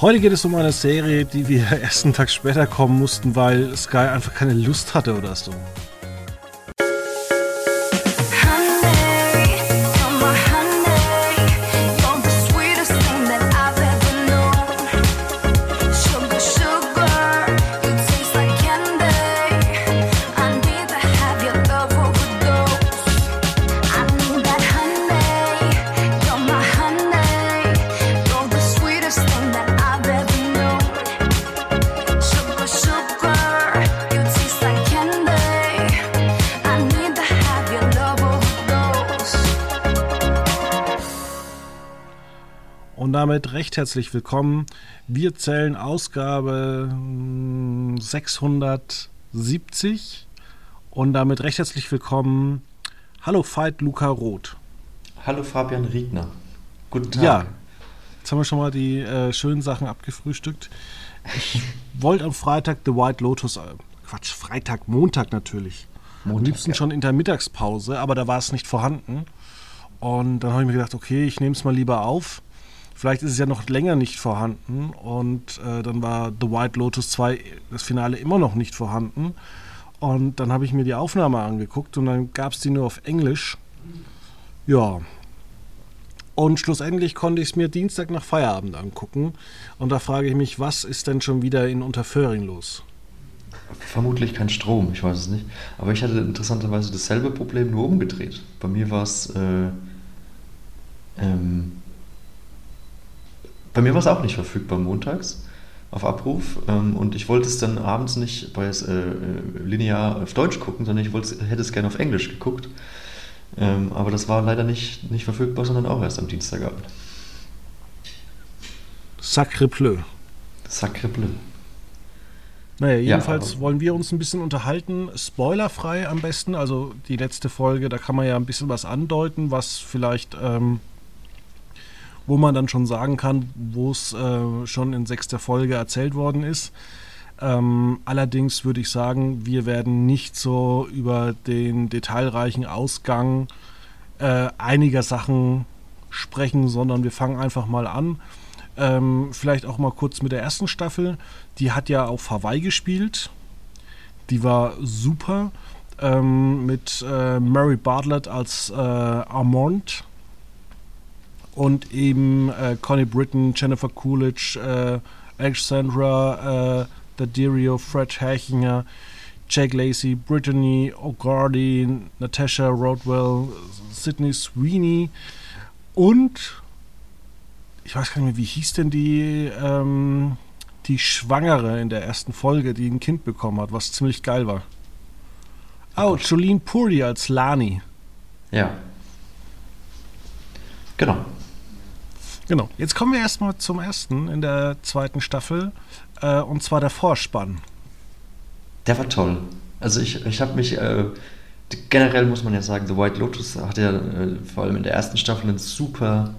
Heute geht es um eine Serie, die wir ersten Tag später kommen mussten, weil Sky einfach keine Lust hatte oder so. Damit recht herzlich willkommen. Wir zählen Ausgabe 670 hm, und damit recht herzlich willkommen. Hallo Veit Luca Roth. Hallo Fabian Riegner. Guten Tag. Ja, jetzt haben wir schon mal die äh, schönen Sachen abgefrühstückt. Ich wollte am Freitag The White Lotus, äh, Quatsch, Freitag, Montag natürlich. Montag, am liebsten ja. schon in der Mittagspause, aber da war es nicht vorhanden. Und dann habe ich mir gedacht, okay, ich nehme es mal lieber auf. Vielleicht ist es ja noch länger nicht vorhanden und äh, dann war The White Lotus 2, das Finale, immer noch nicht vorhanden. Und dann habe ich mir die Aufnahme angeguckt und dann gab es die nur auf Englisch. Ja. Und schlussendlich konnte ich es mir Dienstag nach Feierabend angucken. Und da frage ich mich, was ist denn schon wieder in Unterföhring los? Vermutlich kein Strom, ich weiß es nicht. Aber ich hatte interessanterweise dasselbe Problem nur umgedreht. Bei mir war es äh, ähm, bei mir war es auch nicht verfügbar montags auf Abruf ähm, und ich wollte es dann abends nicht bei äh, linear auf Deutsch gucken, sondern ich wollte, hätte es gerne auf Englisch geguckt. Ähm, aber das war leider nicht, nicht verfügbar, sondern auch erst am Dienstagabend. Sacre bleu. Sacre bleu. Naja, jedenfalls ja, wollen wir uns ein bisschen unterhalten, spoilerfrei am besten. Also die letzte Folge, da kann man ja ein bisschen was andeuten, was vielleicht ähm, wo man dann schon sagen kann, wo es äh, schon in sechster Folge erzählt worden ist. Ähm, allerdings würde ich sagen, wir werden nicht so über den detailreichen Ausgang äh, einiger Sachen sprechen, sondern wir fangen einfach mal an. Ähm, vielleicht auch mal kurz mit der ersten Staffel. Die hat ja auf Hawaii gespielt. Die war super. Ähm, mit äh, Mary Bartlett als äh, Armand und eben äh, Connie Britton, Jennifer Coolidge, äh, Alexandra äh, Daddario, Fred Herchinger, Jake Lacey, Brittany O'Gardy, Natasha Rodwell, Sydney Sweeney und ich weiß gar nicht mehr, wie hieß denn die, ähm, die Schwangere in der ersten Folge, die ein Kind bekommen hat, was ziemlich geil war. Oh, Jolene Puri als Lani. Ja. Genau. Genau. Jetzt kommen wir erstmal zum ersten in der zweiten Staffel, äh, und zwar der Vorspann. Der war toll. Also ich, ich habe mich, äh, generell muss man ja sagen, The White Lotus hat ja äh, vor allem in der ersten Staffel einen super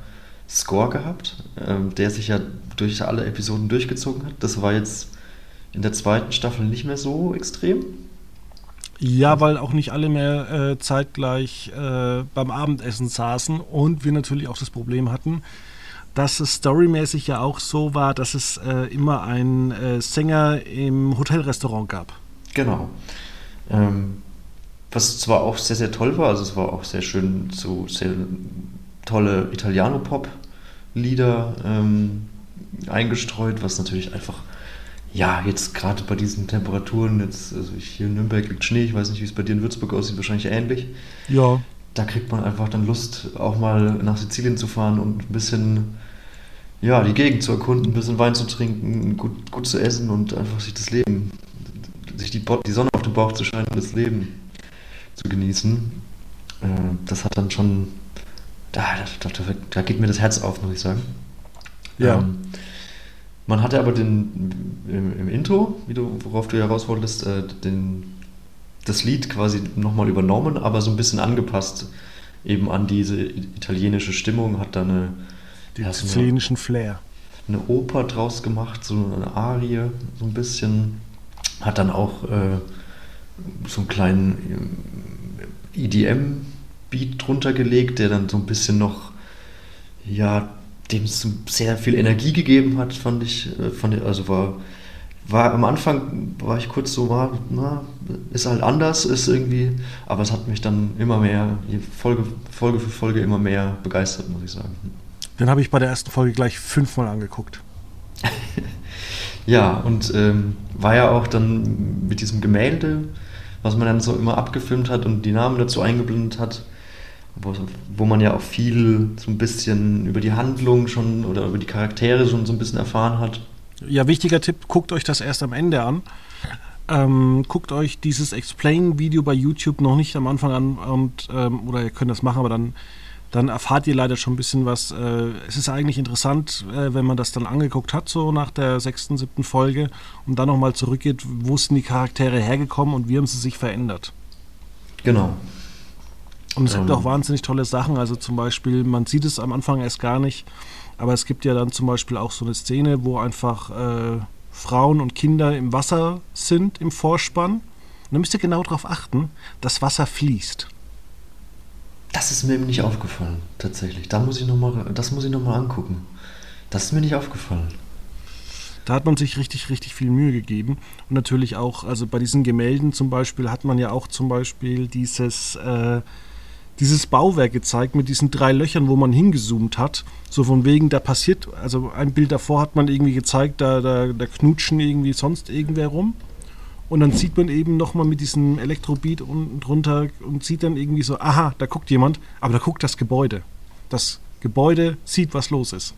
Score gehabt, ähm, der sich ja durch alle Episoden durchgezogen hat. Das war jetzt in der zweiten Staffel nicht mehr so extrem. Ja, weil auch nicht alle mehr äh, zeitgleich äh, beim Abendessen saßen und wir natürlich auch das Problem hatten, dass es storymäßig ja auch so war, dass es äh, immer einen äh, Sänger im Hotelrestaurant gab. Genau. Ähm, was zwar auch sehr, sehr toll war, also es war auch sehr schön, so sehr tolle Italiano-Pop-Lieder ähm, eingestreut, was natürlich einfach, ja, jetzt gerade bei diesen Temperaturen, jetzt, also hier in Nürnberg liegt Schnee, ich weiß nicht, wie es bei dir in Würzburg aussieht, wahrscheinlich ähnlich. Ja da kriegt man einfach dann Lust, auch mal nach Sizilien zu fahren und ein bisschen ja, die Gegend zu erkunden, ein bisschen Wein zu trinken, gut, gut zu essen und einfach sich das Leben, sich die, die Sonne auf den Bauch zu scheinen und das Leben zu genießen. Äh, das hat dann schon, da, da, da, geht mir das Herz auf, muss ich sagen. Ja. Ähm, man hatte aber den, im, im, Intro, wie du, worauf du ja raus wolltest, äh, den das Lied quasi nochmal übernommen, aber so ein bisschen angepasst eben an diese italienische Stimmung, hat da eine... Den ja, italienischen Flair. Eine Oper draus gemacht, so eine Arie, so ein bisschen. Hat dann auch äh, so einen kleinen EDM-Beat drunter gelegt, der dann so ein bisschen noch, ja, dem es sehr viel Energie gegeben hat, fand ich, äh, fand, also war, war am Anfang war ich kurz so, war, na, ist halt anders, ist irgendwie, aber es hat mich dann immer mehr, Folge, Folge für Folge immer mehr begeistert, muss ich sagen. Den habe ich bei der ersten Folge gleich fünfmal angeguckt. ja, und ähm, war ja auch dann mit diesem Gemälde, was man dann so immer abgefilmt hat und die Namen dazu eingeblendet hat, wo, wo man ja auch viel so ein bisschen über die Handlung schon oder über die Charaktere schon so ein bisschen erfahren hat. Ja, wichtiger Tipp, guckt euch das erst am Ende an. Ähm, guckt euch dieses Explain-Video bei YouTube noch nicht am Anfang an und ähm, oder ihr könnt das machen, aber dann, dann erfahrt ihr leider schon ein bisschen was. Äh, es ist eigentlich interessant, äh, wenn man das dann angeguckt hat, so nach der sechsten, siebten Folge und dann nochmal zurückgeht, wo sind die Charaktere hergekommen und wie haben sie sich verändert. Genau. Und es ähm. gibt auch wahnsinnig tolle Sachen. Also zum Beispiel, man sieht es am Anfang erst gar nicht, aber es gibt ja dann zum Beispiel auch so eine Szene, wo einfach äh, Frauen und Kinder im Wasser sind im Vorspann. Und da müsst ihr genau darauf achten, das Wasser fließt. Das ist mir eben nicht aufgefallen, tatsächlich. Da muss ich noch mal, das muss ich nochmal angucken. Das ist mir nicht aufgefallen. Da hat man sich richtig, richtig viel Mühe gegeben. Und natürlich auch, also bei diesen Gemälden zum Beispiel hat man ja auch zum Beispiel dieses, äh, dieses Bauwerk gezeigt mit diesen drei Löchern, wo man hingezoomt hat. So von wegen, da passiert, also ein Bild davor hat man irgendwie gezeigt, da, da, da knutschen irgendwie sonst irgendwer rum. Und dann sieht man eben nochmal mit diesem Elektrobeat unten drunter und sieht dann irgendwie so, aha, da guckt jemand, aber da guckt das Gebäude. Das Gebäude sieht, was los ist.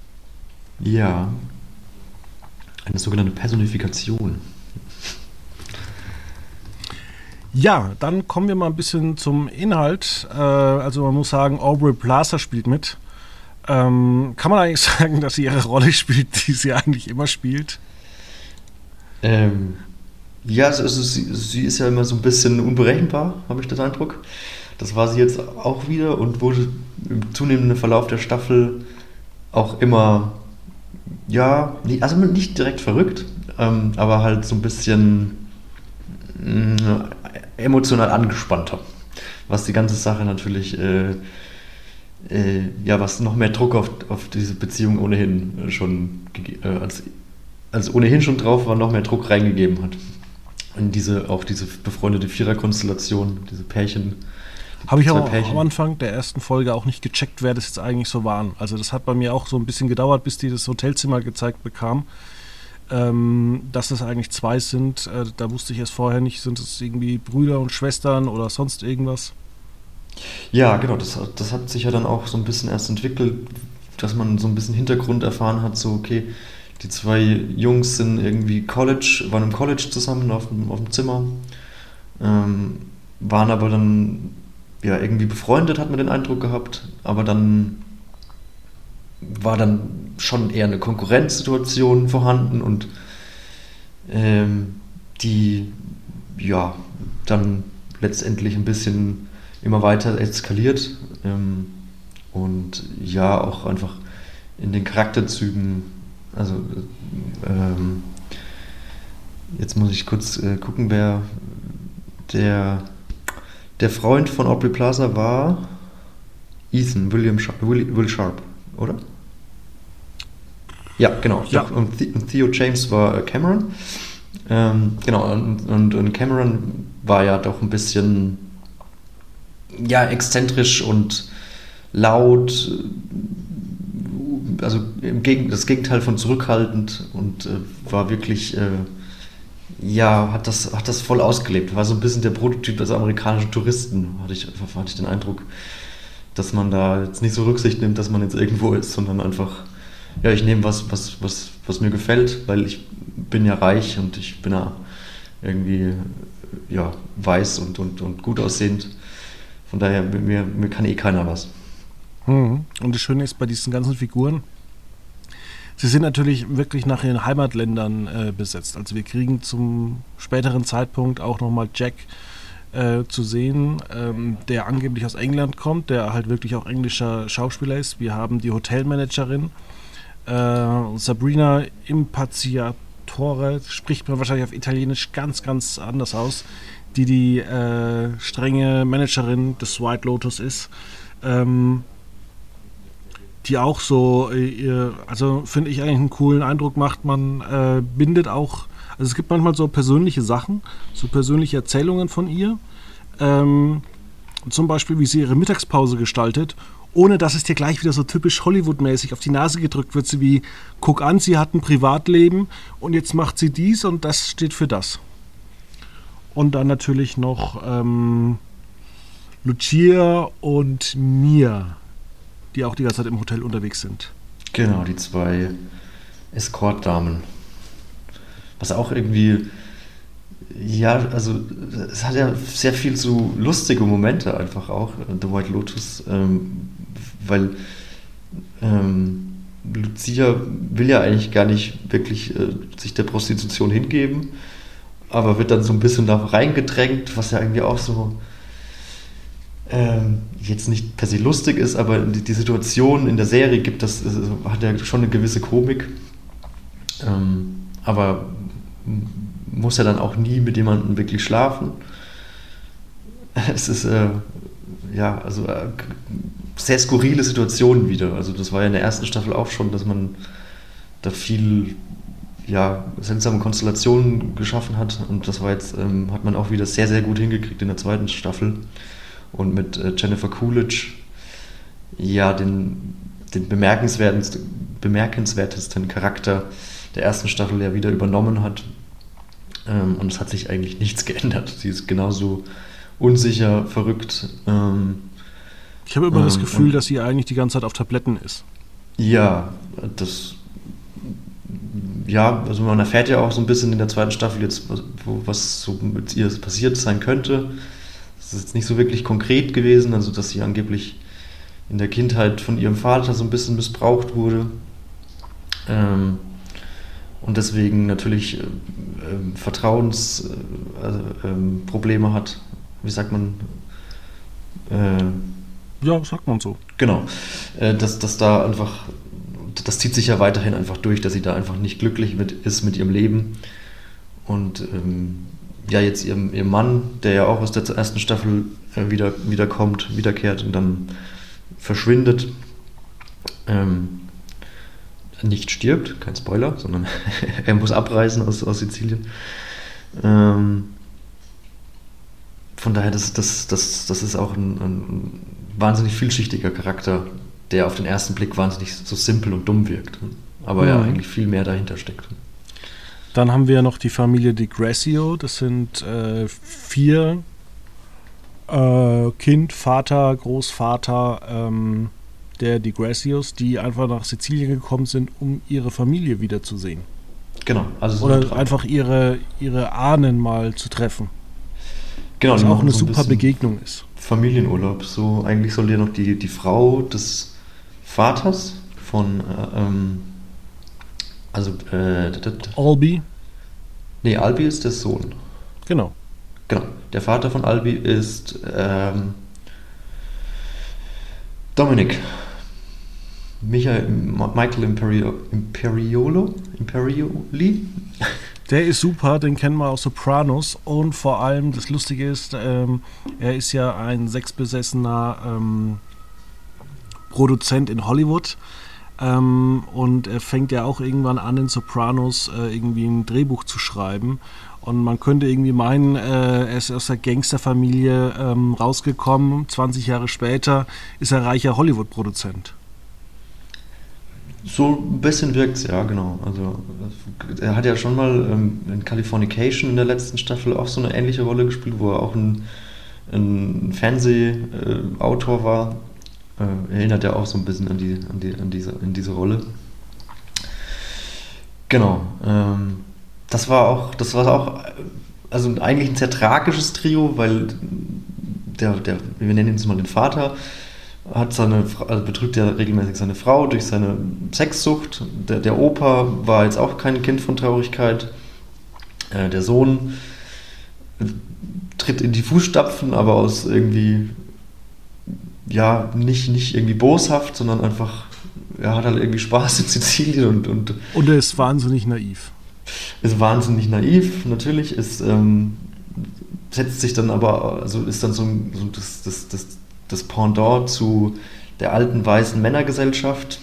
Ja. Eine sogenannte Personifikation. Ja, dann kommen wir mal ein bisschen zum Inhalt. Äh, also man muss sagen, Aubrey Plaza spielt mit. Ähm, kann man eigentlich sagen, dass sie ihre Rolle spielt, die sie eigentlich immer spielt? Ähm, ja, also sie, sie, ist ja immer so ein bisschen unberechenbar, habe ich den Eindruck. Das war sie jetzt auch wieder und wurde im zunehmenden Verlauf der Staffel auch immer, ja, also nicht direkt verrückt, ähm, aber halt so ein bisschen emotional angespannter. Was die ganze Sache natürlich, äh, äh, ja, was noch mehr Druck auf, auf diese Beziehung ohnehin schon, äh, als, als ohnehin schon drauf war, noch mehr Druck reingegeben hat. In diese, auch diese befreundete Viererkonstellation, diese Pärchen. Habe ich aber am Anfang der ersten Folge auch nicht gecheckt, wer das jetzt eigentlich so waren. Also das hat bei mir auch so ein bisschen gedauert, bis die das Hotelzimmer gezeigt bekam ähm, dass es eigentlich zwei sind. Äh, da wusste ich es vorher nicht. Sind es irgendwie Brüder und Schwestern oder sonst irgendwas? Ja, genau. Das, das hat sich ja dann auch so ein bisschen erst entwickelt, dass man so ein bisschen Hintergrund erfahren hat. So, okay, die zwei Jungs sind irgendwie College, waren im College zusammen auf dem, auf dem Zimmer, ähm, waren aber dann ja irgendwie befreundet, hat man den Eindruck gehabt, aber dann war dann schon eher eine Konkurrenzsituation vorhanden und ähm, die ja dann letztendlich ein bisschen immer weiter eskaliert ähm, und ja auch einfach in den Charakterzügen, also ähm, jetzt muss ich kurz äh, gucken, wer der, der Freund von Aubrey Plaza war. Ethan, William Sharp, Will, Will Sharp, oder? Ja, genau. Ja. Und Theo James war äh, Cameron. Ähm, genau, und, und, und, Cameron war ja doch ein bisschen ja, exzentrisch und laut, also im Gegen das Gegenteil von zurückhaltend und äh, war wirklich, äh, ja, hat das, hat das voll ausgelebt. War so ein bisschen der Prototyp des amerikanischen Touristen, hatte ich, hatte ich den Eindruck, dass man da jetzt nicht so Rücksicht nimmt, dass man jetzt irgendwo ist, sondern einfach ja, ich nehme was, was, was, was mir gefällt, weil ich bin ja reich und ich bin ja irgendwie ja, weiß und, und, und gut aussehend. Von daher, mir, mir kann eh keiner was. Mhm. Und das Schöne ist bei diesen ganzen Figuren, sie sind natürlich wirklich nach ihren Heimatländern äh, besetzt. Also wir kriegen zum späteren Zeitpunkt auch nochmal Jack äh, zu sehen, ähm, der angeblich aus England kommt, der halt wirklich auch englischer Schauspieler ist. Wir haben die Hotelmanagerin, äh, Sabrina Impaziatore, spricht man wahrscheinlich auf Italienisch ganz, ganz anders aus, die die äh, strenge Managerin des White Lotus ist. Ähm, die auch so, äh, also finde ich eigentlich einen coolen Eindruck macht. Man äh, bindet auch, also es gibt manchmal so persönliche Sachen, so persönliche Erzählungen von ihr. Ähm, zum Beispiel, wie sie ihre Mittagspause gestaltet, ohne dass es dir gleich wieder so typisch Hollywood-mäßig auf die Nase gedrückt wird, so wie, guck an, sie hat ein Privatleben und jetzt macht sie dies und das steht für das. Und dann natürlich noch ähm, Lucia und Mia, die auch die ganze Zeit im Hotel unterwegs sind. Genau, die zwei Escort-Damen. Was auch irgendwie, ja, also es hat ja sehr viel so lustige Momente einfach auch, The White Lotus, ähm, weil ähm, Lucia will ja eigentlich gar nicht wirklich äh, sich der Prostitution hingeben, aber wird dann so ein bisschen da reingedrängt, was ja irgendwie auch so ähm, jetzt nicht per se lustig ist, aber die, die, Situation in der Serie gibt das, hat ja schon eine gewisse Komik. Ähm, aber muss ja dann auch nie mit jemandem wirklich schlafen. Es ist äh, ja also äh, sehr skurrile Situationen wieder. Also das war ja in der ersten Staffel auch schon, dass man da viel ja, seltsame Konstellationen geschaffen hat und das war jetzt, ähm, hat man auch wieder sehr, sehr gut hingekriegt in der zweiten Staffel und mit äh, Jennifer Coolidge ja den, den bemerkenswertesten, bemerkenswertesten Charakter der ersten Staffel ja wieder übernommen hat. Ähm, und es hat sich eigentlich nichts geändert. Sie ist genauso unsicher, verrückt. Ähm, ich habe immer ähm, das Gefühl, dass sie eigentlich die ganze Zeit auf Tabletten ist. Ja, das. Ja, also man erfährt ja auch so ein bisschen in der zweiten Staffel jetzt, was so mit ihr passiert sein könnte. Das ist jetzt nicht so wirklich konkret gewesen, also dass sie angeblich in der Kindheit von ihrem Vater so ein bisschen missbraucht wurde. Ähm, und deswegen natürlich äh, äh, Vertrauensprobleme äh, hat. Wie sagt man? Äh, ja, sagt man so. Genau. Äh, dass, dass da einfach, das zieht sich ja weiterhin einfach durch, dass sie da einfach nicht glücklich mit, ist mit ihrem Leben. Und ähm, ja jetzt ihrem, ihrem Mann, der ja auch aus der ersten Staffel äh, wieder, wiederkommt, wiederkehrt und dann verschwindet, ähm, nicht stirbt, kein Spoiler, sondern er muss abreisen aus, aus Sizilien. Ähm, von daher, das, das, das, das ist auch ein, ein, wahnsinnig vielschichtiger Charakter, der auf den ersten Blick wahnsinnig so simpel und dumm wirkt, aber mhm. ja eigentlich viel mehr dahinter steckt. Dann haben wir noch die Familie Di Gressio. Das sind äh, vier äh, Kind, Vater, Großvater ähm, der Di Grassios, die einfach nach Sizilien gekommen sind, um ihre Familie wiederzusehen. Genau. Also Oder einfach ihre, ihre Ahnen mal zu treffen. Genau. Was auch eine so super ein Begegnung ist. Familienurlaub. So eigentlich soll ja noch die, die Frau des Vaters von äh, ähm, also, äh, Albi? Nee, Albi ist der Sohn. Genau. Genau. Der Vater von Albi ist ähm, Dominik. Michael, Michael Imperio, Imperiolo? Imperioli? Der ist super, den kennen wir aus Sopranos. Und vor allem, das Lustige ist, ähm, er ist ja ein sexbesessener ähm, Produzent in Hollywood. Ähm, und er fängt ja auch irgendwann an, in Sopranos äh, irgendwie ein Drehbuch zu schreiben. Und man könnte irgendwie meinen, äh, er ist aus der Gangsterfamilie ähm, rausgekommen. 20 Jahre später ist er reicher Hollywood-Produzent. So ein bisschen wirkt es, ja, genau. Also, er hat ja schon mal ähm, in Californication in der letzten Staffel auch so eine ähnliche Rolle gespielt, wo er auch ein, ein Fernsehautor äh, war äh, erinnert ja auch so ein bisschen an, die, an, die, an, diese, an diese Rolle. Genau. Ähm, das war auch, das war auch, also eigentlich ein sehr tragisches Trio, weil der, der wir nennen ihn jetzt mal den Vater, hat seine, also betrügt ja regelmäßig seine Frau durch seine Sexsucht. Der, der Opa war jetzt auch kein Kind von Traurigkeit. Äh, der Sohn tritt in die Fußstapfen, aber aus irgendwie ja, nicht, nicht irgendwie boshaft, sondern einfach, er hat halt irgendwie Spaß in Sizilien und. Und, und er ist wahnsinnig naiv. Ist wahnsinnig naiv, natürlich. Ist, ähm, setzt sich dann aber, also ist dann so, so das, das, das, das Pendant zu der alten weißen Männergesellschaft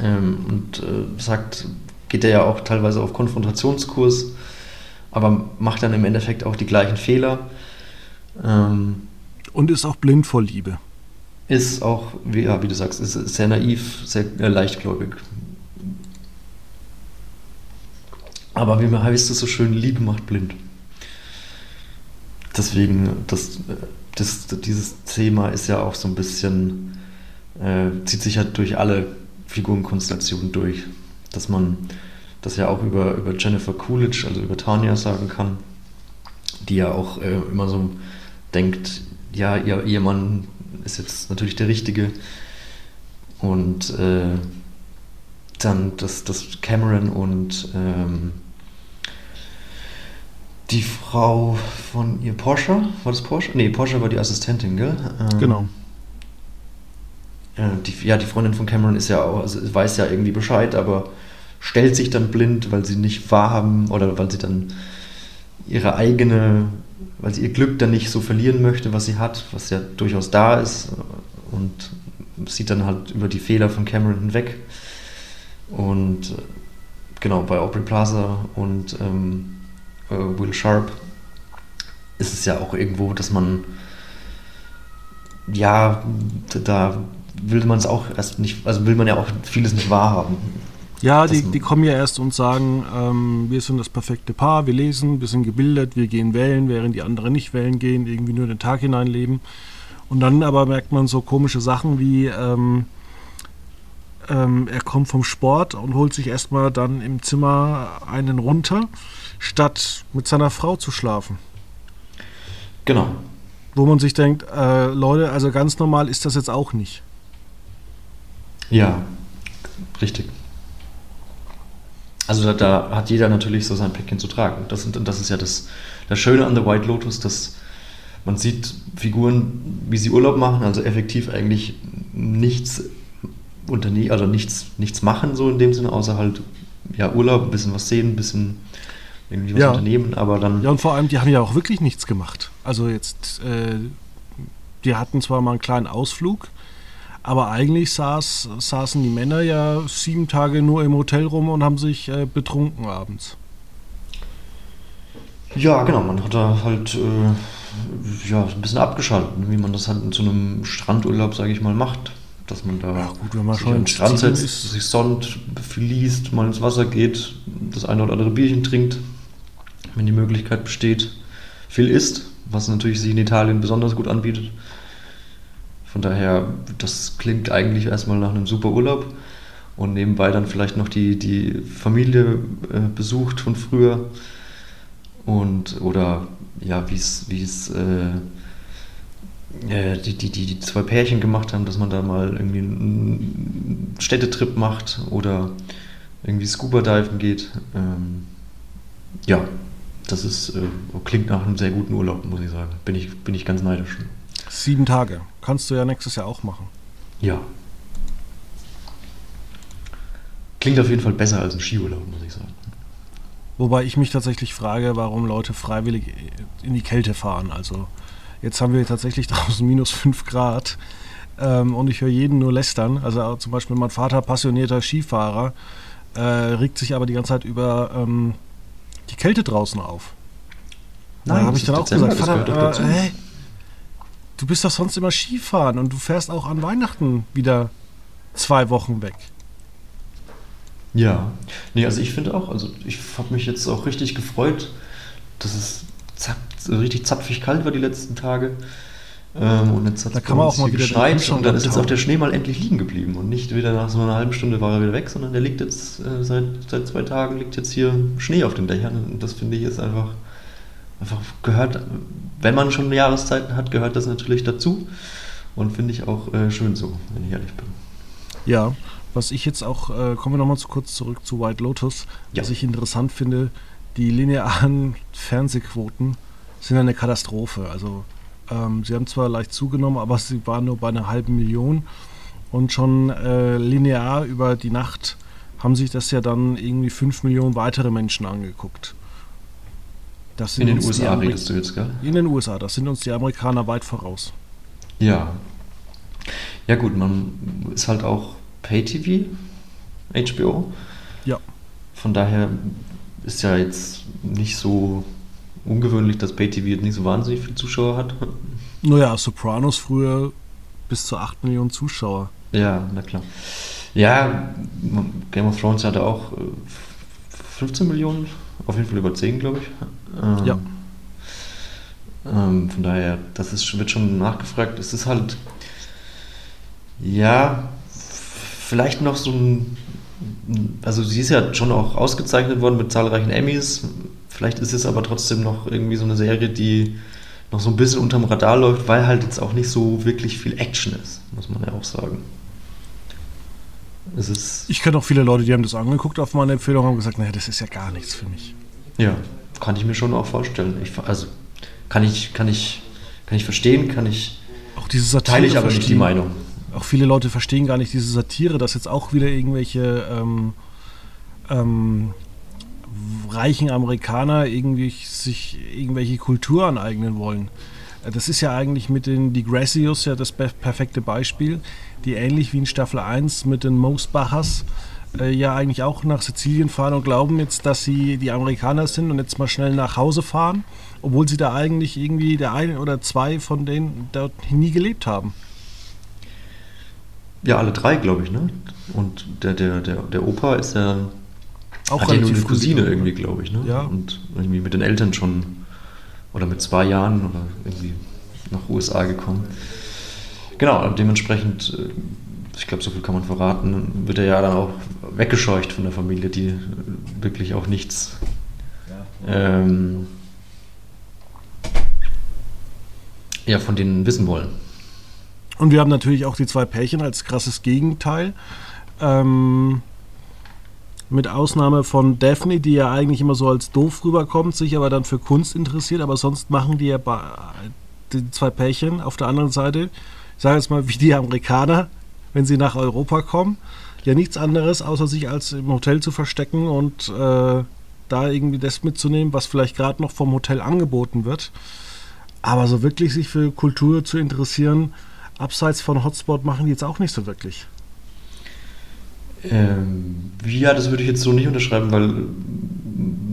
ähm, und äh, sagt, geht er ja auch teilweise auf Konfrontationskurs, aber macht dann im Endeffekt auch die gleichen Fehler. Ähm, und ist auch blind vor Liebe. Ist auch, wie, ja, wie du sagst, ist sehr naiv, sehr äh, leichtgläubig. Aber wie heißt es so schön, Liebe macht blind. Deswegen, das, das, dieses Thema ist ja auch so ein bisschen, äh, zieht sich ja durch alle Figurenkonstellationen durch. Dass man das ja auch über, über Jennifer Coolidge, also über Tanya sagen kann, die ja auch äh, immer so denkt, ja, ihr Ehemann ist jetzt natürlich der Richtige. Und äh, dann, dass, dass Cameron und ähm, die Frau von ihr Porsche, war das Porsche? Nee, Porsche war die Assistentin, gell? Ähm, genau. Ja die, ja, die Freundin von Cameron ist ja auch, also weiß ja irgendwie Bescheid, aber stellt sich dann blind, weil sie nicht wahrhaben oder weil sie dann ihre eigene, weil sie ihr Glück dann nicht so verlieren möchte, was sie hat, was ja durchaus da ist und sieht dann halt über die Fehler von Cameron hinweg. Und genau, bei Aubrey Plaza und ähm, äh, Will Sharp ist es ja auch irgendwo, dass man ja, da will man es auch erst nicht, also will man ja auch vieles nicht wahrhaben. Ja, die, die kommen ja erst und sagen, ähm, wir sind das perfekte Paar, wir lesen, wir sind gebildet, wir gehen wählen, während die anderen nicht wählen gehen, irgendwie nur den Tag hineinleben. Und dann aber merkt man so komische Sachen wie, ähm, ähm, er kommt vom Sport und holt sich erstmal dann im Zimmer einen runter statt mit seiner Frau zu schlafen. Genau. Wo man sich denkt, äh, Leute, also ganz normal ist das jetzt auch nicht. Ja, richtig. Also da, da hat jeder natürlich so sein Päckchen zu tragen. Das, und das ist ja das, das Schöne an The White Lotus, dass man sieht Figuren, wie sie Urlaub machen, also effektiv eigentlich nichts unternehmen, also nichts, nichts machen, so in dem Sinne, außer halt ja, Urlaub, ein bisschen was sehen, ein bisschen irgendwie was ja. unternehmen, aber dann. Ja, und vor allem, die haben ja auch wirklich nichts gemacht. Also jetzt, äh, die hatten zwar mal einen kleinen Ausflug, aber eigentlich saß, saßen die Männer ja sieben Tage nur im Hotel rum und haben sich äh, betrunken abends. Ja, genau, man hat da halt äh, ja, ein bisschen abgeschaltet, wie man das halt zu einem Strandurlaub, sage ich mal, macht. Dass man da ja, gut, wenn man sich an den Strand setzt, sich sonnt, fließt, mal ins Wasser geht, das eine oder andere Bierchen trinkt wenn die Möglichkeit besteht, viel isst, was natürlich sich in Italien besonders gut anbietet. Von daher, das klingt eigentlich erstmal nach einem super Urlaub und nebenbei dann vielleicht noch die, die Familie äh, besucht von früher und oder ja, wie es wie äh, äh, die, die, die, die zwei Pärchen gemacht haben, dass man da mal irgendwie einen Städtetrip macht oder irgendwie Scuba-Diven geht. Ähm, ja, das ist, äh, klingt nach einem sehr guten Urlaub, muss ich sagen. Bin ich, bin ich ganz neidisch. Sieben Tage. Kannst du ja nächstes Jahr auch machen. Ja. Klingt auf jeden Fall besser als ein Skiurlaub, muss ich sagen. Wobei ich mich tatsächlich frage, warum Leute freiwillig in die Kälte fahren. Also jetzt haben wir tatsächlich draußen minus 5 Grad ähm, und ich höre jeden nur lästern. Also zum Beispiel mein Vater, passionierter Skifahrer, äh, regt sich aber die ganze Zeit über ähm, die Kälte draußen auf. Nein, da habe ich dann auch Dezember, gesagt, Vater, äh, hey, du bist doch sonst immer Skifahren und du fährst auch an Weihnachten wieder zwei Wochen weg. Ja, nee, also ich finde auch, also ich habe mich jetzt auch richtig gefreut, dass es zap richtig zapfig kalt war die letzten Tage. Ähm, und jetzt hat da kann man auch mal wieder geschneit und dann ist jetzt auch der Schnee mal endlich liegen geblieben und nicht wieder nach so einer halben Stunde war er wieder weg, sondern der liegt jetzt äh, seit, seit zwei Tagen liegt jetzt hier Schnee auf den Dächern und das finde ich ist einfach einfach gehört, wenn man schon Jahreszeiten hat, gehört das natürlich dazu und finde ich auch äh, schön so, wenn ich ehrlich bin. Ja, was ich jetzt auch, äh, kommen wir nochmal zu kurz zurück zu White Lotus, ja. was ich interessant finde, die linearen Fernsehquoten sind eine Katastrophe. Also ähm, sie haben zwar leicht zugenommen, aber sie waren nur bei einer halben Million. Und schon äh, linear über die Nacht haben sich das ja dann irgendwie fünf Millionen weitere Menschen angeguckt. In den USA redest du jetzt, gell? In den USA, das sind uns die Amerikaner weit voraus. Ja. Ja gut, man ist halt auch Pay-TV, HBO. Ja. Von daher ist ja jetzt nicht so ungewöhnlich, dass Pay-TV jetzt nicht so wahnsinnig viele Zuschauer hat. Naja, Sopranos früher bis zu 8 Millionen Zuschauer. Ja, na klar. Ja, Game of Thrones hatte auch 15 äh, Millionen, auf jeden Fall über 10, glaube ich. Ähm, ja. Ähm, von daher, das ist, wird schon nachgefragt. Es ist halt, ja, vielleicht noch so ein, also sie ist ja schon auch ausgezeichnet worden mit zahlreichen Emmys. Vielleicht ist es aber trotzdem noch irgendwie so eine Serie, die noch so ein bisschen unterm Radar läuft, weil halt jetzt auch nicht so wirklich viel Action ist, muss man ja auch sagen. Es ist ich kenne auch viele Leute, die haben das angeguckt auf meine Empfehlung und haben gesagt, naja, das ist ja gar nichts für mich. Ja, kann ich mir schon auch vorstellen. Ich, also kann ich, kann ich, kann ich verstehen, kann ich. Auch diese Satire. Teile ich aber nicht die Meinung. Auch viele Leute verstehen gar nicht diese Satire, dass jetzt auch wieder irgendwelche ähm, ähm, reichen Amerikaner irgendwie sich irgendwelche Kultur aneignen wollen. Das ist ja eigentlich mit den Degrassios ja das perfekte Beispiel, die ähnlich wie in Staffel 1 mit den Moosbachers äh, ja eigentlich auch nach Sizilien fahren und glauben jetzt, dass sie die Amerikaner sind und jetzt mal schnell nach Hause fahren, obwohl sie da eigentlich irgendwie der eine oder zwei von denen dort nie gelebt haben. Ja, alle drei, glaube ich, ne? Und der, der, der, der Opa ist ja auch hat ja nur eine Cousine irgendwie, glaube ich, ne? Ja. Und irgendwie mit den Eltern schon oder mit zwei Jahren oder irgendwie nach USA gekommen. Genau, dementsprechend, äh, ich glaube, so viel kann man verraten, wird er ja dann auch weggescheucht von der Familie, die wirklich auch nichts ähm, ja, von denen wissen wollen. Und wir haben natürlich auch die zwei Pärchen als krasses Gegenteil. Ähm, mit Ausnahme von Daphne, die ja eigentlich immer so als doof rüberkommt, sich aber dann für Kunst interessiert, aber sonst machen die ja die zwei Pärchen auf der anderen Seite, ich sage jetzt mal wie die Amerikaner, wenn sie nach Europa kommen, ja nichts anderes, außer sich als im Hotel zu verstecken und äh, da irgendwie das mitzunehmen, was vielleicht gerade noch vom Hotel angeboten wird. Aber so wirklich sich für Kultur zu interessieren, abseits von Hotspot machen die jetzt auch nicht so wirklich. Ähm, ja, das würde ich jetzt so nicht unterschreiben, weil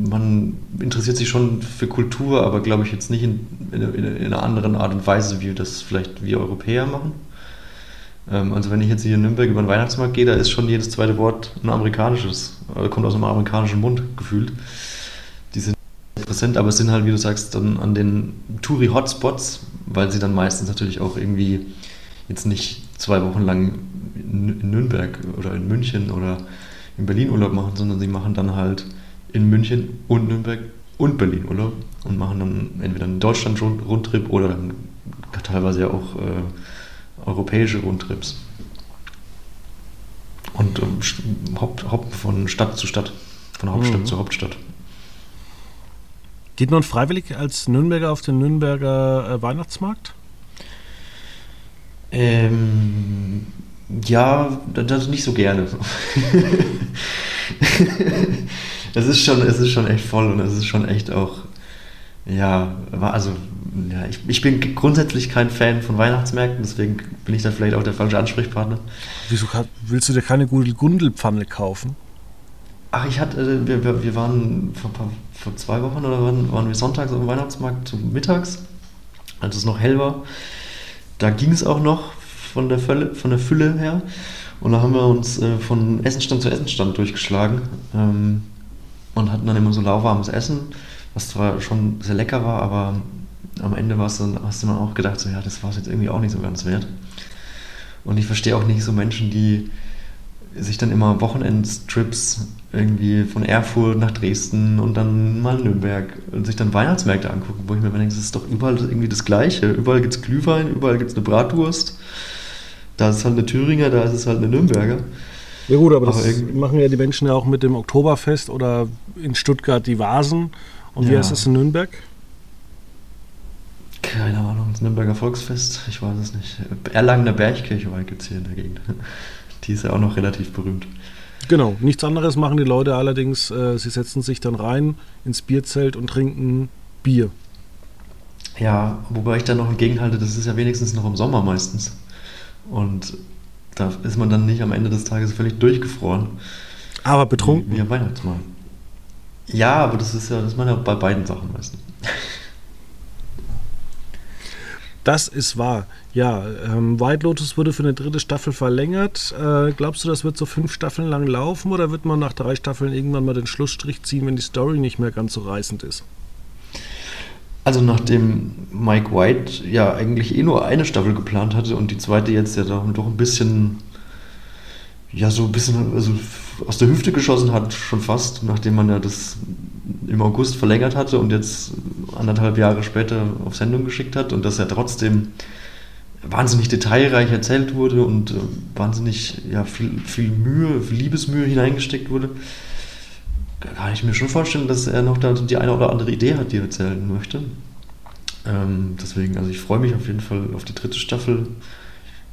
man interessiert sich schon für Kultur, aber glaube ich jetzt nicht in, in, in, einer anderen Art und Weise, wie das vielleicht wir Europäer machen. Ähm, also wenn ich jetzt hier in Nürnberg über den Weihnachtsmarkt gehe, da ist schon jedes zweite Wort ein amerikanisches, kommt aus einem amerikanischen Mund gefühlt. Die sind präsent, aber es sind halt, wie du sagst, dann an den Touri-Hotspots, weil sie dann meistens natürlich auch irgendwie jetzt nicht zwei Wochen lang in Nürnberg oder in München oder in Berlin Urlaub machen, sondern sie machen dann halt in München und Nürnberg und Berlin Urlaub und machen dann entweder einen Deutschland-Rundtrip oder dann teilweise ja auch äh, europäische Rundtrips. Und ähm, hopp, hopp von Stadt zu Stadt, von Hauptstadt mhm. zu Hauptstadt. Geht man freiwillig als Nürnberger auf den Nürnberger äh, Weihnachtsmarkt? Ähm, ja, das nicht so gerne. es, ist schon, es ist schon echt voll und es ist schon echt auch, ja, also, ja, ich, ich bin grundsätzlich kein Fan von Weihnachtsmärkten, deswegen bin ich da vielleicht auch der falsche Ansprechpartner. Wieso willst du dir keine Gundelpfanne kaufen? Ach, ich hatte, äh, wir, wir waren vor, vor zwei Wochen oder wann waren wir sonntags auf dem Weihnachtsmarkt zum Mittags, als es noch hell war. Da ging es auch noch von der, Fülle, von der Fülle her. Und da haben wir uns äh, von Essenstand zu Essenstand durchgeschlagen ähm, und hatten dann immer so lauwarmes Essen, was zwar schon sehr lecker war, aber am Ende war's dann, hast du dann auch gedacht, so, ja, das war es jetzt irgendwie auch nicht so ganz wert. Und ich verstehe auch nicht so Menschen, die sich dann immer Wochenendstrips irgendwie von Erfurt nach Dresden und dann mal Nürnberg und sich dann Weihnachtsmärkte angucken, wo ich mir denke, das ist doch überall irgendwie das Gleiche. Überall gibt es Glühwein, überall gibt es eine Bratwurst. Da ist es halt eine Thüringer, da ist es halt eine Nürnberger. Ja gut, aber, aber das machen ja die Menschen ja auch mit dem Oktoberfest oder in Stuttgart die Vasen. Und ja. wie heißt das in Nürnberg? Keine Ahnung, das Nürnberger Volksfest, ich weiß es nicht. Erlangener Bergkirche gibt es hier in der Gegend. Die ist ja auch noch relativ berühmt. Genau, nichts anderes machen die Leute allerdings. Äh, sie setzen sich dann rein ins Bierzelt und trinken Bier. Ja, wobei ich da noch entgegenhalte, das ist ja wenigstens noch im Sommer meistens. Und da ist man dann nicht am Ende des Tages völlig durchgefroren. Aber betrunken. Wie, wie am Weihnachtsmann. Ja, aber das ist ja, das man ja bei beiden Sachen meistens. Das ist wahr. Ja, ähm, White Lotus wurde für eine dritte Staffel verlängert. Äh, glaubst du, das wird so fünf Staffeln lang laufen oder wird man nach drei Staffeln irgendwann mal den Schlussstrich ziehen, wenn die Story nicht mehr ganz so reißend ist? Also nachdem Mike White ja eigentlich eh nur eine Staffel geplant hatte und die zweite jetzt ja doch ein bisschen ja so ein bisschen also aus der Hüfte geschossen hat, schon fast, nachdem man ja das im August verlängert hatte und jetzt anderthalb Jahre später auf Sendung geschickt hat und das ja trotzdem wahnsinnig detailreich erzählt wurde und äh, wahnsinnig ja, viel, viel Mühe, viel Liebesmühe hineingesteckt wurde, kann ich mir schon vorstellen, dass er noch da die eine oder andere Idee hat, die er erzählen möchte. Ähm, deswegen, also ich freue mich auf jeden Fall auf die dritte Staffel.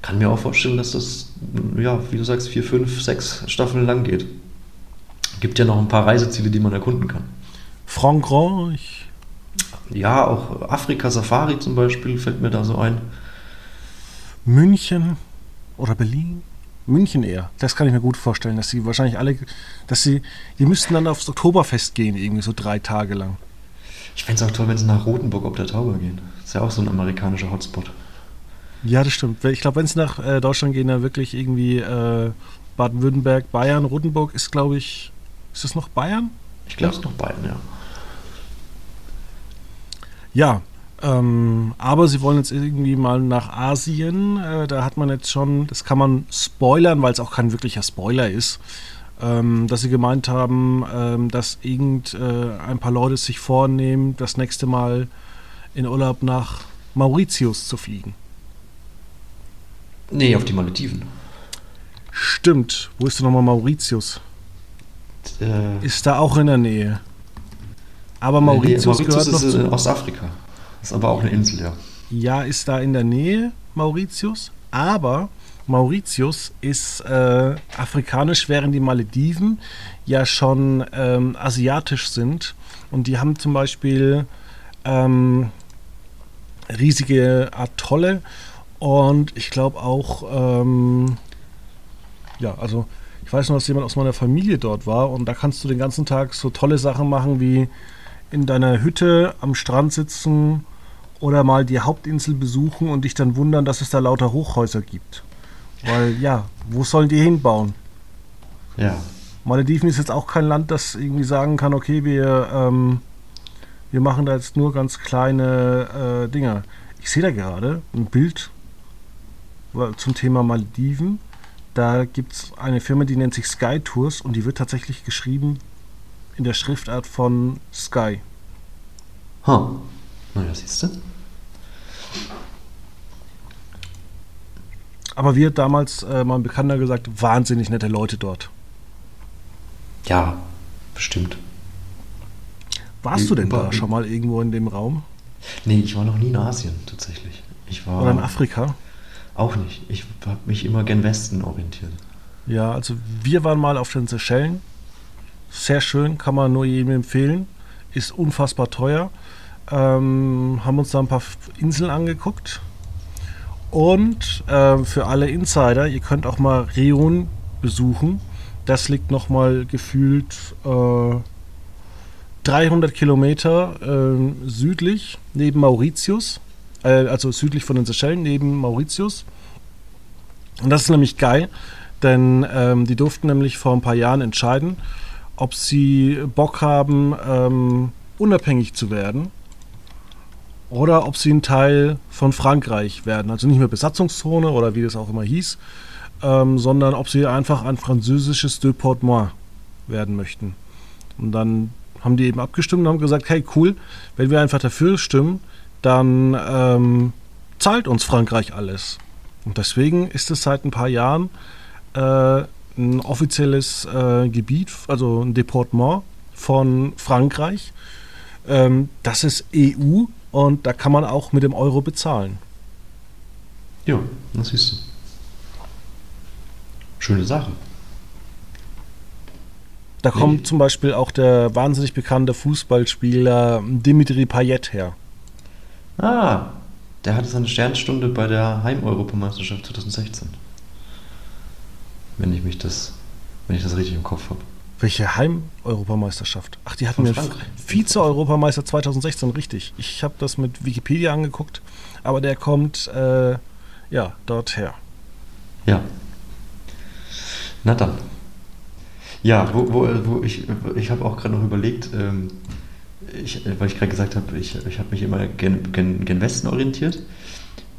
Kann mir auch vorstellen, dass das, ja, wie du sagst, vier, fünf, sechs Staffeln lang geht. Gibt ja noch ein paar Reiseziele, die man erkunden kann. Frankreich. Ja, auch Afrika Safari zum Beispiel fällt mir da so ein. München oder Berlin? München eher. Das kann ich mir gut vorstellen, dass sie wahrscheinlich alle, dass sie, die müssten dann aufs Oktoberfest gehen, irgendwie so drei Tage lang. Ich fände es auch toll, wenn sie nach Rotenburg ob der Tauber gehen. Das ist ja auch so ein amerikanischer Hotspot. Ja, das stimmt. Ich glaube, wenn sie nach äh, Deutschland gehen, dann wirklich irgendwie äh, Baden-Württemberg, Bayern, Rotenburg ist, glaube ich, ist das noch Bayern? Ich glaube, es ist noch Bayern, ja. Ja, ähm, aber sie wollen jetzt irgendwie mal nach Asien. Äh, da hat man jetzt schon, das kann man spoilern, weil es auch kein wirklicher Spoiler ist, ähm, dass sie gemeint haben, ähm, dass irgend äh, ein paar Leute sich vornehmen, das nächste Mal in Urlaub nach Mauritius zu fliegen. Nee, auf die Malediven. Stimmt. Wo ist denn nochmal Mauritius? Äh, ist da auch in der Nähe. Aber Mauritius, nee, Mauritius gehört ist noch in Ostafrika. Ist aber auch eine Insel, ja. Ja, ist da in der Nähe Mauritius, aber Mauritius ist äh, afrikanisch, während die Malediven ja schon ähm, asiatisch sind. Und die haben zum Beispiel ähm, riesige Atolle und ich glaube auch, ähm, ja, also ich weiß noch, dass jemand aus meiner Familie dort war und da kannst du den ganzen Tag so tolle Sachen machen wie in deiner Hütte am Strand sitzen oder mal die Hauptinsel besuchen und dich dann wundern, dass es da lauter Hochhäuser gibt. Weil ja, wo sollen die hinbauen? Ja. Malediven ist jetzt auch kein Land, das irgendwie sagen kann, okay, wir, ähm, wir machen da jetzt nur ganz kleine äh, Dinger. Ich sehe da gerade ein Bild zum Thema Malediven. Da gibt es eine Firma, die nennt sich Sky Tours und die wird tatsächlich geschrieben in der Schriftart von Sky. Ha. Na ja, siehst du. Aber wie hat damals äh, mein Bekannter gesagt, wahnsinnig nette Leute dort. Ja, bestimmt. Warst Wie, du denn da schon mal irgendwo in dem Raum? Nee, ich war noch nie in Asien tatsächlich. Ich war Oder in Afrika? Auch nicht. Ich habe mich immer gen Westen orientiert. Ja, also wir waren mal auf den Seychellen. Sehr schön, kann man nur jedem empfehlen. Ist unfassbar teuer. Ähm, haben uns da ein paar Inseln angeguckt. Und äh, für alle Insider, ihr könnt auch mal Reun besuchen. Das liegt nochmal gefühlt äh, 300 Kilometer äh, südlich neben Mauritius. Äh, also südlich von den Seychellen neben Mauritius. Und das ist nämlich geil, denn ähm, die durften nämlich vor ein paar Jahren entscheiden, ob sie Bock haben, ähm, unabhängig zu werden oder ob sie ein Teil von Frankreich werden. Also nicht mehr Besatzungszone oder wie das auch immer hieß, ähm, sondern ob sie einfach ein französisches Deportement werden möchten. Und dann haben die eben abgestimmt und haben gesagt, hey cool, wenn wir einfach dafür stimmen, dann ähm, zahlt uns Frankreich alles. Und deswegen ist es seit ein paar Jahren äh, ein offizielles äh, Gebiet, also ein Deportement von Frankreich. Ähm, das ist EU und da kann man auch mit dem Euro bezahlen. Ja, das siehst du. Schöne Sache. Da nee. kommt zum Beispiel auch der wahnsinnig bekannte Fußballspieler Dimitri Payet her. Ah, Der hatte seine Sternstunde bei der Heim-Europameisterschaft 2016. Wenn ich mich das, wenn ich das richtig im Kopf habe. Welche Heim-Europameisterschaft? Ach, die hatten wir Vize-Europameister 2016, richtig. Ich habe das mit Wikipedia angeguckt, aber der kommt äh, ja dort her. Ja. Na dann. Ja, wo, wo, wo ich, ich habe auch gerade noch überlegt, ähm, ich, weil ich gerade gesagt habe, ich, ich habe mich immer gen, gen, gen Westen orientiert.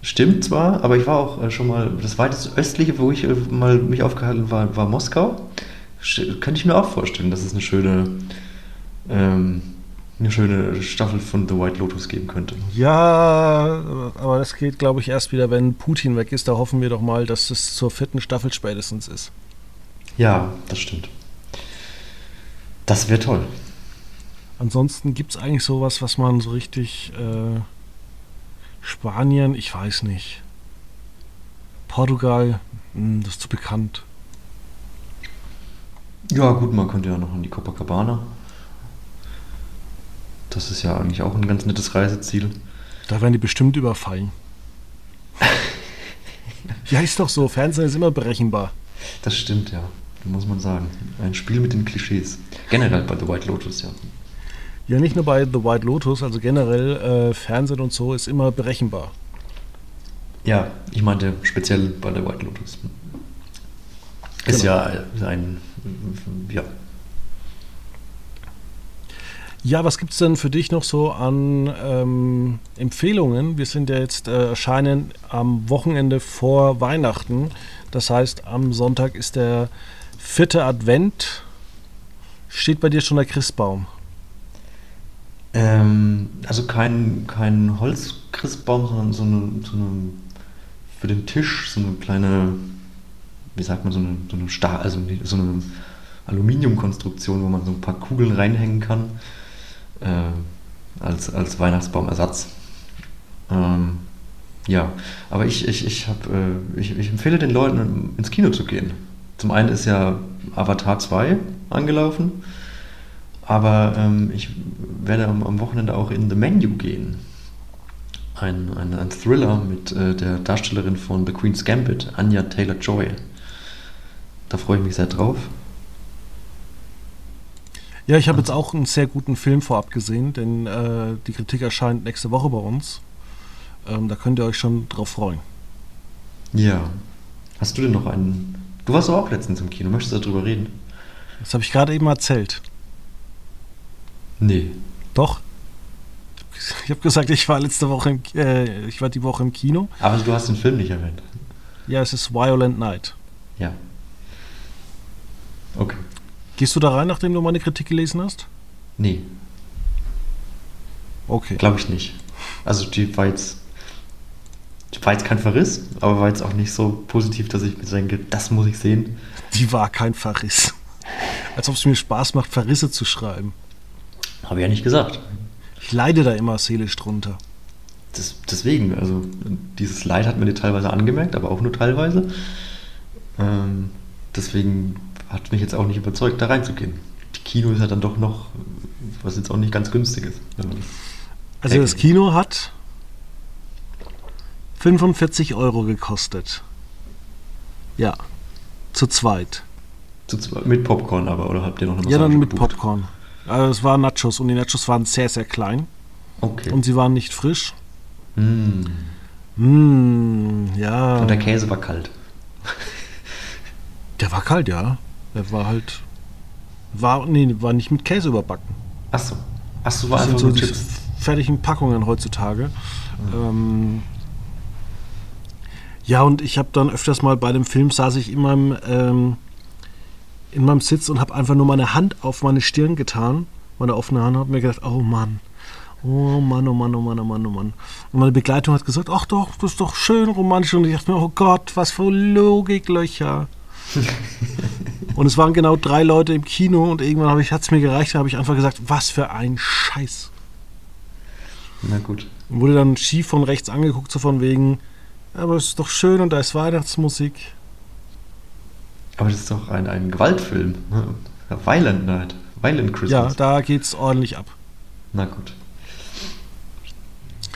Stimmt zwar, aber ich war auch äh, schon mal, das weiteste östliche, wo ich äh, mal mich aufgehalten war, war Moskau. Könnte ich mir auch vorstellen, dass es eine schöne, ähm, eine schöne Staffel von The White Lotus geben könnte. Ja, aber das geht, glaube ich, erst wieder, wenn Putin weg ist. Da hoffen wir doch mal, dass es zur vierten Staffel spätestens ist. Ja, das stimmt. Das wäre toll. Ansonsten gibt es eigentlich sowas, was man so richtig. Äh, Spanien, ich weiß nicht. Portugal, mh, hm, das ist zu bekannt. Ja, gut, man könnte ja noch an die Copacabana. Das ist ja eigentlich auch ein ganz nettes Reiseziel. Da werden die bestimmt überfallen. ja, ist doch so. Fernsehen ist immer berechenbar. Das stimmt, ja. Muss man sagen. Ein Spiel mit den Klischees. Generell bei The White Lotus, ja. Ja, nicht nur bei The White Lotus, also generell äh, Fernsehen und so ist immer berechenbar. Ja, ich meinte speziell bei The White Lotus. Ist genau. ja ein, ja. Ja, was gibt es denn für dich noch so an ähm, Empfehlungen? Wir sind ja jetzt äh, erscheinen am Wochenende vor Weihnachten. Das heißt, am Sonntag ist der vierte Advent. Steht bei dir schon der Christbaum? Ähm, also kein, kein Holzchristbaum, sondern so eine, so eine, für den Tisch so eine kleine, wie sagt man, so eine, so eine, Star also so eine Aluminiumkonstruktion, wo man so ein paar Kugeln reinhängen kann, äh, als, als Weihnachtsbaumersatz. Ähm, ja, aber ich, ich, ich, hab, äh, ich, ich empfehle den Leuten, ins Kino zu gehen. Zum einen ist ja Avatar 2 angelaufen aber ähm, ich werde am, am, Wochenende auch in The Menu gehen. Ein, ein, ein Thriller mit äh, der Darstellerin von The Queen's Gambit, Anya Taylor-Joy. Da freue ich mich sehr drauf. Ja, ich habe jetzt auch einen sehr guten Film vorab gesehen, denn äh, die Kritik erscheint nächste Woche bei uns. Ähm, da könnt ihr euch schon drauf freuen. Ja. Hast du denn noch einen? Du warst auch letztens im Kino, möchtest du darüber reden? Das habe ich gerade eben erzählt. Nee. Doch. Ich habe gesagt, ich war letzte Woche im, äh, ich war die Woche im Kino. Aber du hast den Film nicht erwähnt. Ja, es ist Violent Night. Ja. Okay. Gehst du da rein, nachdem du meine Kritik gelesen hast? Nee. Okay. Glaube ich nicht. Also die war jetzt, die war jetzt kein Verriss, aber war jetzt auch nicht so positiv, dass ich mir denke, das muss ich sehen. Die war kein Verriss. Als ob es mir Spaß macht, Verrisse zu schreiben. Habe ich ja nicht gesagt. Ich leide da immer seelisch drunter. Das, deswegen, also dieses Leid hat man dir teilweise angemerkt, aber auch nur teilweise. Ähm, deswegen hat mich jetzt auch nicht überzeugt, da reinzugehen. Die Kino ist ja dann doch noch, was jetzt auch nicht ganz günstig ist. Also das Kino hat 45 Euro gekostet. Ja, zu zweit. Zu zweit mit Popcorn aber, oder habt ihr noch eine Massage Ja, dann mit gebucht? Popcorn. Also es waren Nachos und die Nachos waren sehr, sehr klein. Okay. Und sie waren nicht frisch. Mm. Mm, ja. Und der Käse war kalt. Der war kalt, ja. Der war halt. War, nee, war nicht mit Käse überbacken. Achso. Achso, war das einfach so die fertigen Packungen heutzutage. Mhm. Ähm, ja, und ich habe dann öfters mal bei dem Film saß ich in meinem ähm, in meinem Sitz und habe einfach nur meine Hand auf meine Stirn getan, meine offene Hand, und habe mir gedacht, oh Mann, oh Mann, oh Mann, oh Mann, oh Mann, oh Mann. Und meine Begleitung hat gesagt, ach doch, das ist doch schön romantisch. Und ich dachte mir, oh Gott, was für Logiklöcher. und es waren genau drei Leute im Kino und irgendwann hat es mir gereicht, da habe ich einfach gesagt, was für ein Scheiß. Na gut. Und wurde dann schief von rechts angeguckt, so von wegen, aber es ist doch schön und da ist Weihnachtsmusik. Aber das ist doch ein, ein Gewaltfilm. Violent Night. Violent Christmas. Ja, da geht's ordentlich ab. Na gut.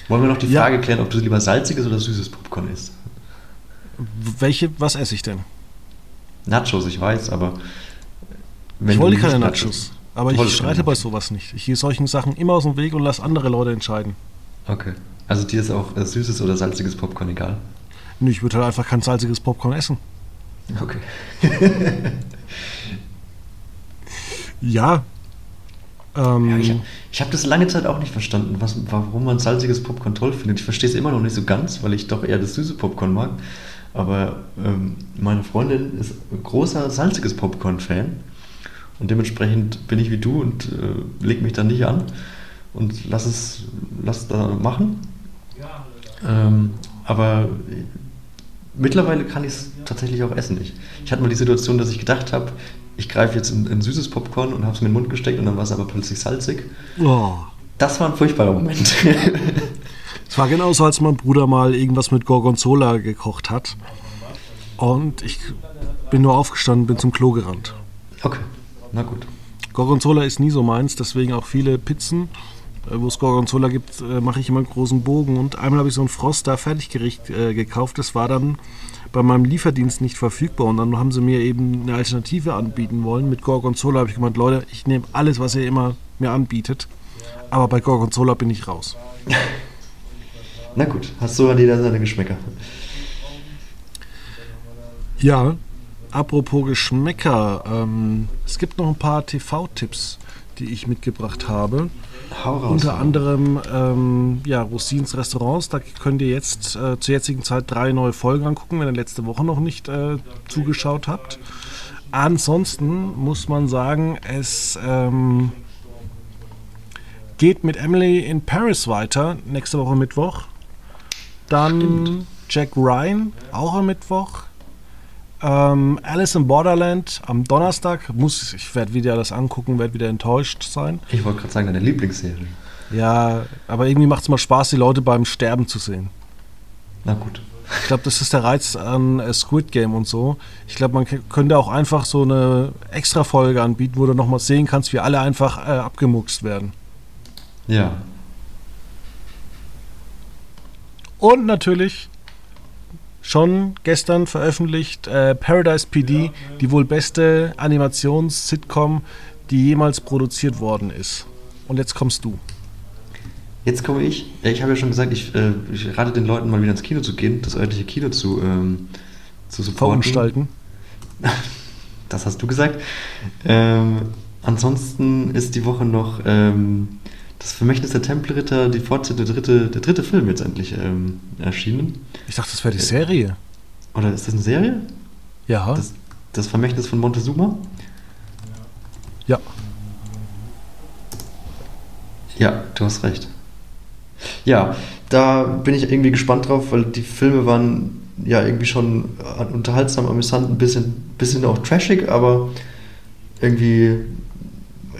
Wollen wir noch die Frage ja. klären, ob du lieber salziges oder süßes Popcorn isst? Welche, was esse ich denn? Nachos, ich weiß, aber. ich wollte keine Nachos. Nachos. Aber ich streite bei sowas nicht. Ich gehe solchen Sachen immer aus dem Weg und lasse andere Leute entscheiden. Okay. Also dir ist auch äh, süßes oder salziges Popcorn egal? Nö, ich würde halt einfach kein salziges Popcorn essen. Okay. ja. Ähm, ja ich, ich habe das lange Zeit auch nicht verstanden, was, warum man salziges Popcorn toll findet. Ich verstehe es immer noch nicht so ganz, weil ich doch eher das süße Popcorn mag. Aber ähm, meine Freundin ist großer salziges Popcorn-Fan. Und dementsprechend bin ich wie du und äh, leg mich da nicht an und lass es lass da machen. Ähm, aber mittlerweile kann ich es tatsächlich auch essen. Ich, ich hatte mal die Situation, dass ich gedacht habe, ich greife jetzt in, in, süßes Popcorn und habe es mir in den Mund gesteckt und dann war es aber plötzlich salzig. Oh. Das war ein furchtbarer Moment. Es war genauso, als mein Bruder mal irgendwas mit Gorgonzola gekocht hat. Und ich bin nur aufgestanden, bin zum Klo gerannt. Okay, na gut. Gorgonzola ist nie so meins, deswegen auch viele Pizzen, wo es Gorgonzola gibt, äh, mache ich immer einen großen Bogen. Und einmal habe ich so ein Froster Fertiggericht äh, gekauft. Das war dann bei meinem Lieferdienst nicht verfügbar. Und dann haben sie mir eben eine Alternative anbieten wollen. Mit Gorgonzola habe ich gemeint, Leute, ich nehme alles, was ihr immer mir anbietet. Aber bei Gorgonzola bin ich raus. Na gut, hast du an jeder seine Geschmäcker. Ja, apropos Geschmäcker, ähm, es gibt noch ein paar TV-Tipps, die ich mitgebracht habe. Hau raus, Unter anderem ähm, ja, Rosins Restaurants. Da könnt ihr jetzt äh, zur jetzigen Zeit drei neue Folgen angucken, wenn ihr letzte Woche noch nicht äh, zugeschaut habt. Ansonsten muss man sagen, es ähm, geht mit Emily in Paris weiter, nächste Woche Mittwoch. Dann Stimmt. Jack Ryan, auch am Mittwoch. Ähm, Alice in Borderland am Donnerstag. Muss, ich werde wieder das angucken, werde wieder enttäuscht sein. Ich wollte gerade sagen, deine Lieblingsserie. Ja, aber irgendwie macht es mal Spaß, die Leute beim Sterben zu sehen. Na gut. Ich glaube, das ist der Reiz an äh, Squid Game und so. Ich glaube, man könnte auch einfach so eine Extra-Folge anbieten, wo du nochmal sehen kannst, wie alle einfach äh, abgemuckst werden. Ja, Und natürlich schon gestern veröffentlicht äh, Paradise PD, die wohl beste Animations-Sitcom, die jemals produziert worden ist. Und jetzt kommst du. Jetzt komme ich. Ich habe ja schon gesagt, ich, äh, ich, rate den Leuten mal wieder ins Kino zu gehen, das örtliche Kino zu, ähm, zu supporten. Verunstalten. Das hast du gesagt. Ähm, ansonsten ist die Woche noch ähm, das Vermächtnis der Tempelritter, die Fortsetzung, der dritte, der dritte Film jetzt endlich ähm, erschienen. Ich dachte, das wäre die Serie. Oder ist das eine Serie? Ja. Das, das Vermächtnis von Montezuma? Ja. Ja, du hast recht. Ja, da bin ich irgendwie gespannt drauf, weil die Filme waren ja irgendwie schon unterhaltsam, amüsant, ein bisschen, bisschen auch trashig, aber irgendwie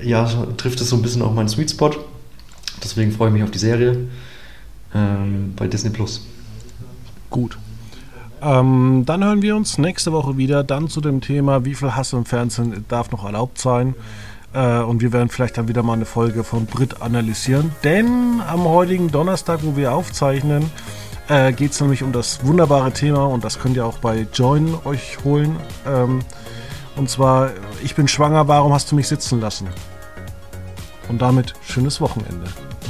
ja, trifft es so ein bisschen auch meinen Sweet Spot. Deswegen freue ich mich auf die Serie ähm, bei Disney Plus. Gut. Ähm, dann hören wir uns nächste Woche wieder, dann zu dem Thema, wie viel Hass im Fernsehen darf noch erlaubt sein. Äh, und wir werden vielleicht dann wieder mal eine Folge von Brit analysieren. Denn am heutigen Donnerstag, wo wir aufzeichnen, äh, geht es nämlich um das wunderbare Thema und das könnt ihr auch bei Join euch holen. Ähm, und zwar, ich bin schwanger, warum hast du mich sitzen lassen? Und damit schönes Wochenende.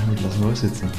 Damit lassen wir euch sitzen.